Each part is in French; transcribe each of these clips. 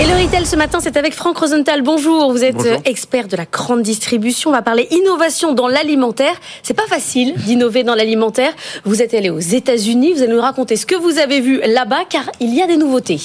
Et le retail ce matin, c'est avec Franck Rosenthal. Bonjour, vous êtes Bonjour. expert de la grande distribution. On va parler innovation dans l'alimentaire. C'est pas facile d'innover dans l'alimentaire. Vous êtes allé aux États-Unis, vous allez nous raconter ce que vous avez vu là-bas, car il y a des nouveautés.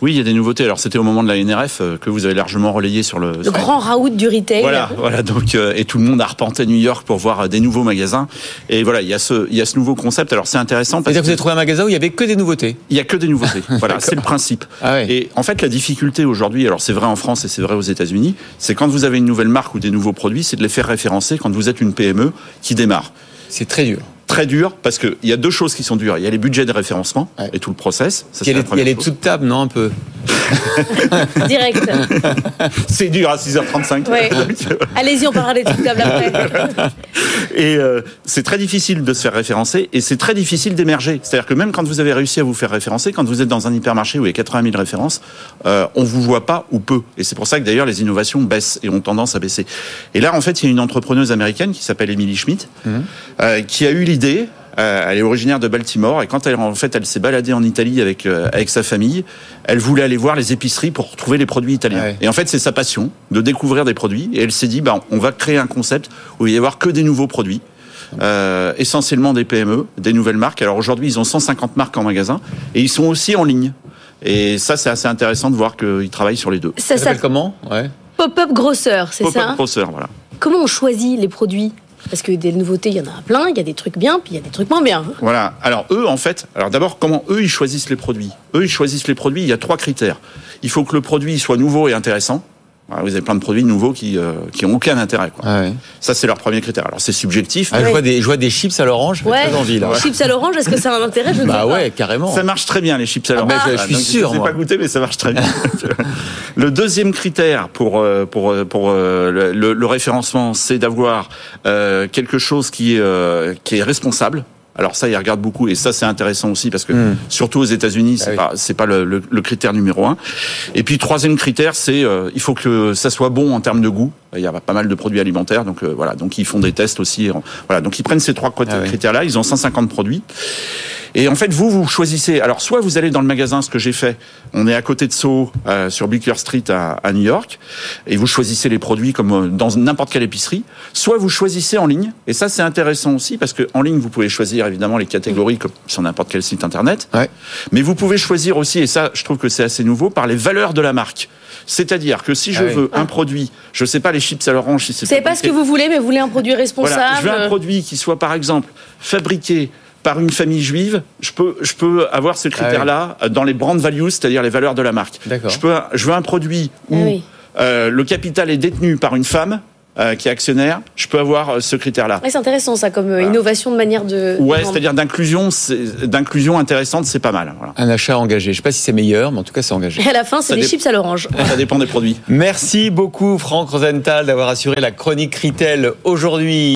Oui, il y a des nouveautés. Alors, c'était au moment de la NRF euh, que vous avez largement relayé sur le. Le grand raout du retail. Voilà, voilà. Donc, euh, et tout le monde a arpenté New York pour voir euh, des nouveaux magasins. Et voilà, il y a ce, il y a ce nouveau concept. Alors, c'est intéressant parce C'est-à-dire que vous avez trouvé un magasin où il y avait que des nouveautés. y a que des nouveautés. voilà, c'est le principe. Ah ouais. Et en fait, la difficulté aujourd'hui, alors c'est vrai en France et c'est vrai aux États-Unis, c'est quand vous avez une nouvelle marque ou des nouveaux produits, c'est de les faire référencer quand vous êtes une PME qui démarre. C'est très dur. Très dur parce qu'il y a deux choses qui sont dures. Il y a les budgets de référencement Ouais. et tout le process. Ça, Il y a les, il y a première les chose. dessous de table, non, un peu? Direct. C'est dur à 6h35. Ouais. Allez-y, on parlera des trucs tables après. Et euh, c'est très difficile de se faire référencer et c'est très difficile d'émerger. C'est-à-dire que même quand vous avez réussi à vous faire référencer, quand vous êtes dans un hypermarché où il y a 80 000 références, euh, on vous voit pas ou peu. Et c'est pour ça que d'ailleurs les innovations baissent et ont tendance à baisser. Et là, en fait, il y a une entrepreneuse américaine qui s'appelle Emily Schmidt euh, qui a eu l'idée. Euh, elle est originaire de Baltimore et quand elle en fait elle s'est baladée en Italie avec euh, avec sa famille, elle voulait aller voir les épiceries pour trouver les produits italiens. Ouais. Et en fait c'est sa passion de découvrir des produits et elle s'est dit bah on va créer un concept où il va y avoir que des nouveaux produits. Euh, essentiellement des PME, des nouvelles marques. Alors aujourd'hui, ils ont 150 marques en magasin et ils sont aussi en ligne. Et ça, c'est assez intéressant de voir qu'ils travaillent sur les deux. Ça Ça s'appelle comment? Ouais. pop-up grosseur, c'est Pop-up ça hein? Grocer, voilà. Comment on choisit les produits? Parce que des nouveautés, il y en a plein, il y a des trucs bien, puis il y a des trucs moins bien. Voilà. Alors eux, en fait, alors d'abord, comment eux ils choisissent les produits? Eux, ils choisissent les produits. Il y a trois critères. Il faut que le produit soit nouveau et intéressant. Vous avez plein de produits nouveaux qui euh, qui ont aucun intérêt. Quoi. Ah ouais. Ça, c'est leur premier critère. Alors c'est subjectif. Ah, je, vois des, je vois des chips à l'orange, Ouais. très envie là. Chips à l'orange, est-ce que ça a un intérêt? Je ne sais Bah pas. ouais, carrément. Ça marche très bien les chips à l'orange. ben, je- je suis donc, sûr, Je sais moi. pas goûté, mais ça marche très bien. le deuxième critère pour euh, pour euh, pour euh, le, le- référencement, c'est d'avoir euh, quelque chose qui euh, qui est responsable. Alors ça, ils regardent beaucoup et ça c'est intéressant aussi parce que Hmm. surtout aux États-Unis, c'est Ah pas c'est pas le, le- le critère numéro un. Et puis troisième critère, c'est euh, il faut que ça soit bon en termes de goût. Il y a pas mal de produits alimentaires, donc euh, voilà, donc ils font des tests aussi. Voilà, donc ils prennent ces trois Ah oui. critères-là. Ils ont 150 produits. Et en fait, vous, vous choisissez. Alors, soit vous allez dans le magasin, ce que j'ai fait. On est à côté de Soho, euh, sur Bleecker Street à, à New York, et vous choisissez les produits comme euh, dans n'importe quelle épicerie. Soit vous choisissez en ligne, et ça c'est intéressant aussi parce que en ligne vous pouvez choisir évidemment les catégories comme sur n'importe quel site internet. Ouais. Mais vous pouvez choisir aussi, et ça je trouve que c'est assez nouveau, par les valeurs de la marque. C'est-à-dire que si je Ah oui. veux un produit, je sais pas les chips à l'orange, si c'est Vous savez pas ce que vous voulez, mais vous voulez un produit responsable. voilà, je veux un produit qui soit par exemple fabriqué par une famille juive, je peux, je peux avoir ce critère-là euh, dans les brand values, c'est-à-dire les valeurs de la marque. Je, peux, je veux un produit où Ah oui. euh, le capital est détenu par une femme euh, qui est actionnaire, je peux avoir euh, ce critère-là. Ouais, c'est intéressant ça comme euh, innovation de manière de. Ouais, c'est-à-dire d'inclusion, intéressante, c'est pas mal. Voilà. Un achat engagé. Je sais pas si c'est meilleur, mais en tout cas, c'est engagé. Et à la fin, c'est des dé- chips à l'orange. Ça dépend des produits. Merci beaucoup, Franck Rosenthal, d'avoir assuré la chronique Retail aujourd'hui.